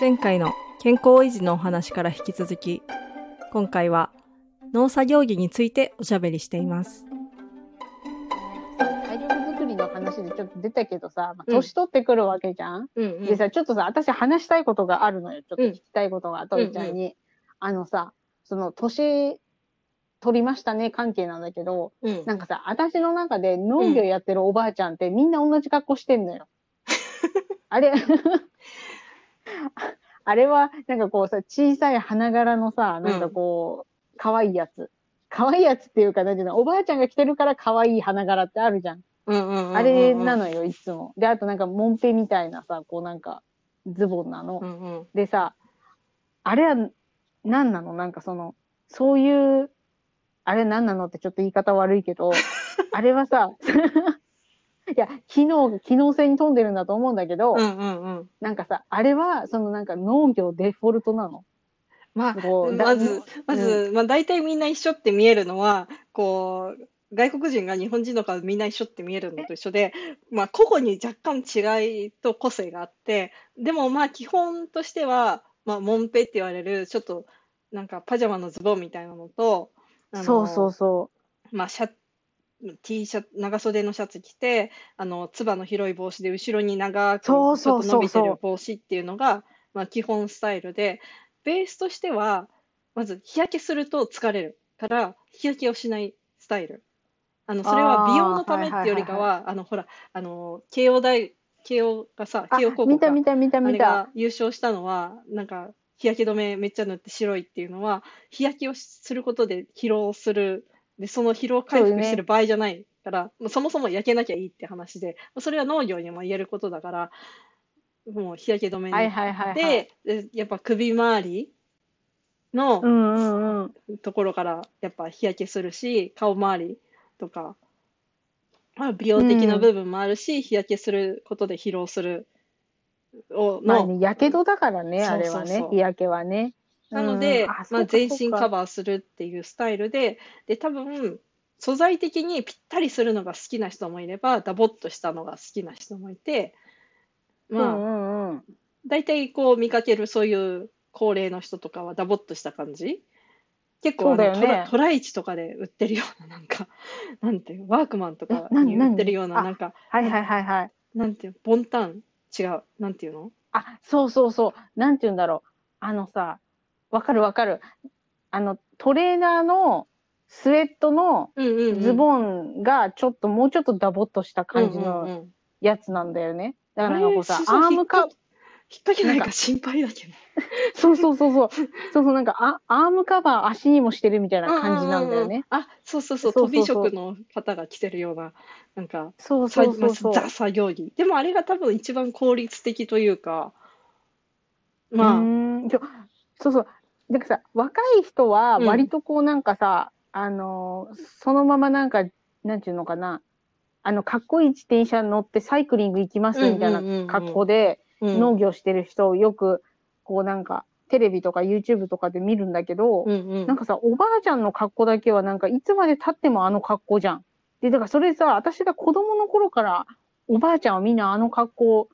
前回の健康維持のお話から引き続き、今回は農作業着についておしゃべりしています。体力作りの話でちょっと出たけどさ、まあうん年取ってくるわけじゃん、うんでさ、ちょっとさ、私話したいことがあるのよ。ちょっと聞きたいことが、トイちゃんに。あのさ、その年取りましたね関係なんだけど、うんなんかさ、私の中で農業やってるおばあちゃんってみんな同じ格好してんのよ。あれ、あれは、なんかこうさ、小さい花柄のさ、なんかこう、可愛いやつ。可愛いやつっていうか、なんていうの、おばあちゃんが着てるから可愛い花柄ってあるじゃん。うんうんうんうんあれなのよ、いつも。で、あとなんか、モンペみたいなさ、こうなんか、ズボンなの。うんうんでさ、あれは何なの？なんかその、そういう、あれ何なの？ってちょっと言い方悪いけど、あれはさ、いや、機能、機能性に富んでるんだと思うんだけど、うんうんうん。なんかさ、あれは、そのなんか農業デフォルトなの。まあこうだまず、まず、まあ、大体みんな一緒って見えるのは、こう、外国人が日本人の顔みんな一緒って見えるのと一緒で、まあ、個々に若干違いと個性があって、でもまあ、基本としては、まあ、モンペって言われる、ちょっと、なんかパジャマのズボンみたいなのと、あのそうそうそまあ、シャ T シャツ、長袖のシャツ着て、あの、つばの広い帽子で、後ろに長く、ちょっと伸びてる帽子っていうのが、まあ、基本スタイルで、ベースとしては、まず日焼けすると疲れるから、日焼けをしないスタイル。あの、それは美容のためっていうよりかは、あの、ほら、あの、慶応大、慶応がさ、慶応高、校か見た見た見たあ見た。れが優勝したのは、なんか、日焼け止めめっちゃ塗って白いっていうのは、日焼けをすることで疲労する。で、その疲労回復してる場合じゃないから、もうそもそも焼けなきゃいいって話で、それは農業にも言えることだから、もう日焼け止めはいにはいはい、はい。で、でやっぱ首周りのうんうんうん。ところからやっぱ日焼けするし、顔周りとか、まあ、美容的な部分もあるし、日焼けすることで疲労するをの、まあね、やけどだからね、あれはそうそうそう。ね日焼けはね。なので、うんあまあ、全身カバーするっていうスタイルで、で、多分、素材的にぴったりするのが好きな人もいれば、ダボっとしたのが好きな人もいて、まあ、うんうんうん。大体こう見かけるそういう高齢の人とかはダボっとした感じ？結構ねトライチとかで売ってるようななんか なんていうワークマンとかに売ってるような何なんかはいはいはいはい。なんていうボンタン？違うなんていうの？あ、そうそうそう。なんて言うんだろう。あのさ、わかるわかる。あの、トレーナーのスウェットのズボンがちょっと、もうちょっとダボっとした感じのうんやつなんだよね。だからなんかこうさアームカ引っ引っ掛けないか心配だけどそうそうそうそう。そうそう、なんかあアームカバー足にもしてるみたいな感じなんだよね。あそうそうそう飛び職の方が着てるようななんかそうさそうそうそう。まあザ作業着でもあれが多分一番効率的というかまあうーんそうそう。だからさ、若い人はうん。割とこうなんかさ、あのーそのままなんか、なんていうのかな、あの、かっこいい自転車乗ってサイクリング行きますみたいうんうんうんうん。な格好でうん。農業してる人をよく、こうなんか、テレビとか YouTube とかで見るんだけど、うんうん。なんかさ、おばあちゃんの格好だけはなんかいつまで経ってもあの格好じゃん。で、だからそれさ、私が子供の頃からおばあちゃんはみんなあの格好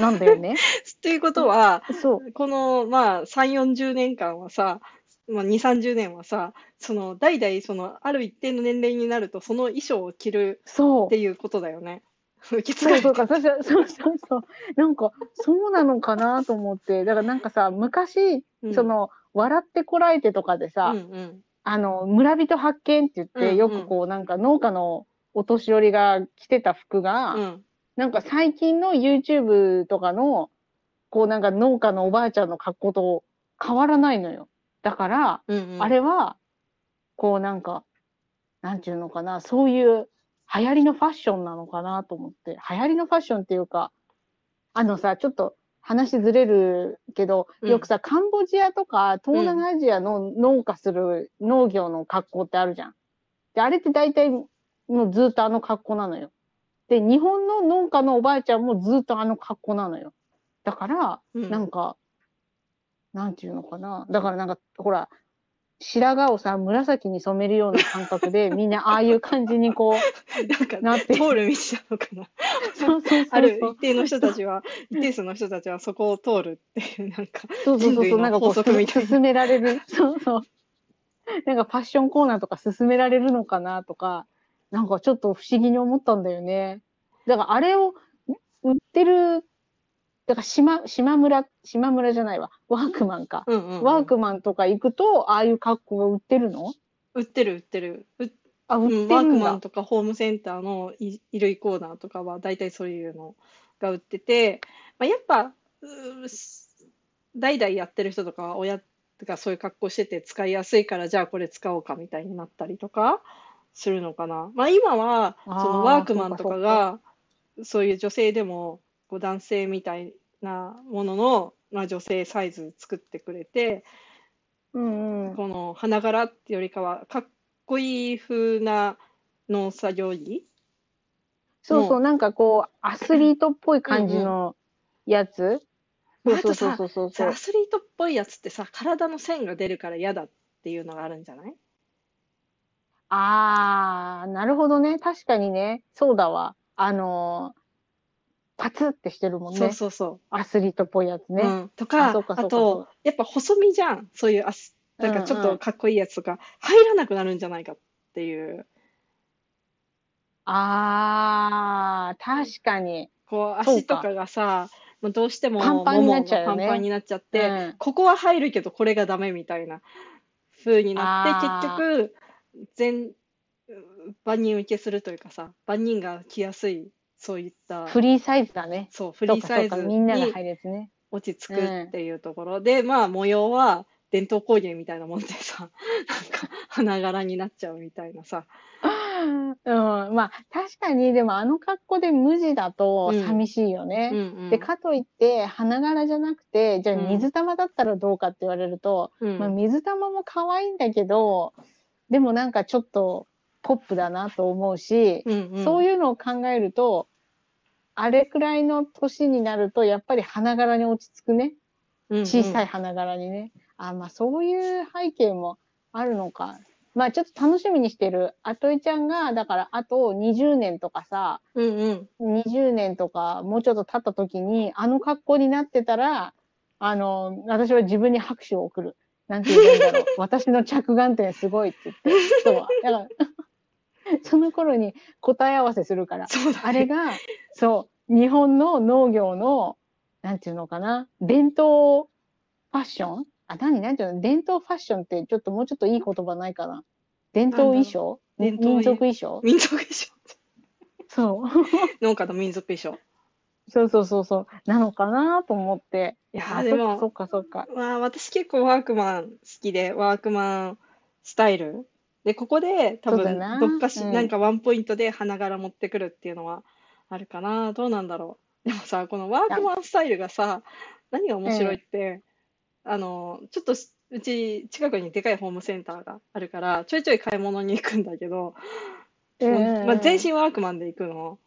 なんだよね。ということは、そう。この、まあ、3、40年間はさ、まあ、2、30年はさ、その、代々、その、ある一定の年齢になると、その衣装を着るそうって。いうことだよね。受け継そうそうか、そうそうそうそう。なんか、そうなのかなと思って。だからなんかさ、昔、うんその、笑ってこらえてとかでさ、うんうんあの、村人発見って言って、うんうんよくこう、なんか農家のお年寄りが着てた服が、うんなんか最近の YouTube とかの、こうなんか農家のおばあちゃんの格好と変わらないのよ。だから、うんうんあれは、こうなんか、なんていうのかな、そういう流行りのファッションなのかなと思って、流行りのファッションっていうか、あのさ、ちょっと話ずれるけど、うんよくさ、カンボジアとか東南アジアの農家する農業の格好ってあるじゃん。で、あれって大体もうずっとあの格好なのよ。で、日本の農家のおばあちゃんもずっとあの格好なのよ。だから、うんなんか、なんていうのかな。だからなんか、ほら、白髪をさ、紫に染めるような感覚で、みんなああいう感じにこなんかう、なって。通る道なのかな。そうそうあ。る一定の人たちは、一定数の人たちはそこを通るっていう、なんか、そうそうそうそう、なんかこう、法則みたいなす進められる。そうそう。なんかファッションコーナーとか進められるのかなとか、なんかちょっと不思議に思ったんだよね。だからあれを売ってる、だから島、島村、島村じゃないわ。ワークマンか。うんうんうんワークマンとか行くと、ああいう格好が売ってるの？売ってる売ってる。うあ、売うんってるんだワークマン。とかホームセンターのい衣類コーナーとかは大体そういうのが売ってて、まあ、やっぱ代々やってる人とかは親がそういう格好してて使いやすいからじゃあこれ使おうかみたいになったりとかするのかな。まあ今はそのワークマンとかがそういう女性でもこう男性みたいなものの、まあ、女性サイズ作ってくれて、うんうん。この花柄ってよりかはかっこいい風な農作業着？そうそう、もなんかこう、アスリートっぽい感じのやつ。うんそうそうそうそうそうさア。スリートっぽいやつってさ体の線が出るから嫌だっていうのがあるんじゃない？あー、なるほどね。確かにね。そうだわ。あのーパツってしてるもんね。そうそうそアスリートっぽいやつう、ね。うん、とあかそうかあとやっぱ細身じゃんそういうアスなんかちょっとかっこいいやつとか入らなくなるんじゃないかっていうあー、確かに。こう足とかがさもうどうしてもパンパンになっちゃうよねパンパンになっちゃって、うんここは入るけどこれがダメみたいな風になって結局全万人受けするというかさ万人が着やすいそういったフリーサイズだね。そうフ。リーサイズみんながね。落ち着くっていうところで、まあ模様は伝統工芸みたいなもんでさ なんか花柄になっちゃうみたいなさ うん、まあ確かに、でもあの格好で無地だとうん寂しいよね。うんうんで、かといって、花柄じゃなくて、じゃあうん水玉だったらどうかって言われると、うんまあ、水玉も可愛いんだけど、でもなんかちょっとポップだなと思うし、うんうんそういうのを考えると、あれくらいの年になると、やっぱり花柄に落ち着くね。小さいい花柄にね。あ、まあそういう背景もあるのか。まあちょっと楽しみにしてる。あといちゃんが、だからあと20年とかさ、うんうん20年とかもうちょっと経った時に、あの格好になってたら、あの、私は自分に拍手を送る。なんて言うんだろう。私の着眼点すごいって言って。そう。だから、その頃に答え合わせするから。ねあれが、そう、日本の農業の、なんていうのかな、伝統ファッション？あ、何、なんていうの伝統ファッションってちょっともうちょっといい言葉ないかな。伝統衣装？民族衣装？民族衣装そう。農家の民族衣装そうそうそうそう。なのかなと思って。いやでもそっかそっかそっか。まあ私結構ワークマン好きでワークマンスタイルでここで多分そうだなどっかし、うんなんかワンポイントで花柄持ってくるっていうのはあるかなどうなんだろうでもさこのワークマンスタイルがさ何が面白いって、あのちょっとうち近くにでかいホームセンターがあるからちょいちょい買い物に行くんだけど、うんうんうんまあ、全身ワークマンで行くの。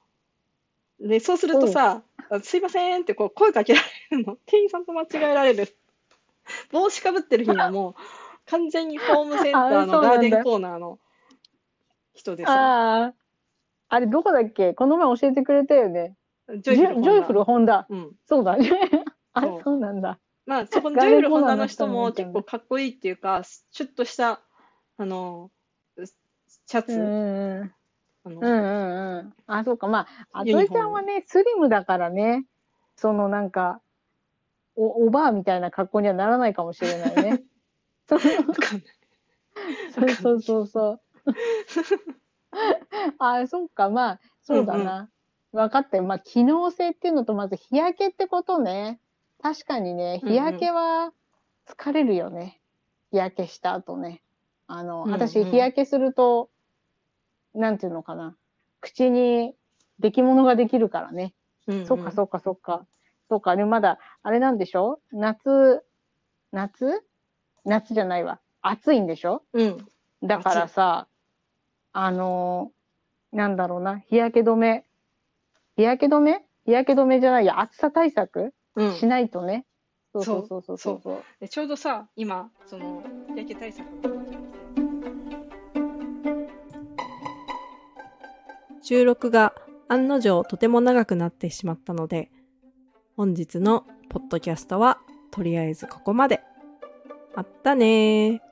で、そうするとさ、あすいませんってこう声かけられるの。店員さんと間違えられる。帽子かぶってる日にはもう 完全にホームセンターあそうなんだのガーデンコーナーの人でさ、ああ。あれどこだっけ？この前教えてくれたよね。ジョイフルホンダジョイフルホンダ。うん。そうだ。あそう、そうなんだ。まあ、そこのジョイフルホンダのの人も結構かっこいいっていうか、シュッとした、あの、シャツ、うんうんうん。うんうんうん。あ、そうか。まあ、あといちゃんはね、スリムだからね、そのなんか、お、おばあみたいな格好にはならないかもしれないね。そう。そうそうそう。あ、そうか。まあ、そうだな。分かったよ。まあ、機能性っていうのと、まず日焼けってことね。確かにね、うんうん日焼けは疲れるよね。日焼けした後ね。あの、うんうん私、日焼けすると、なんていうのかな。口に出来物ができるからね。うんうんそっかそっかそっか。そっか、でもまだ、あれなんでしょ？夏、夏？夏じゃないわ。暑いんでしょ？うん。だからさ、あのーなんだろうな、日焼け止め。日焼け止め？日焼け止めじゃないや、暑さ対策？うん。しないとね。そうそそううそうそうそう。でちょうどさ、今、その、日焼け対策収録が案の定とても長くなってしまったので、本日のポッドキャストはとりあえずここまで。まったねー。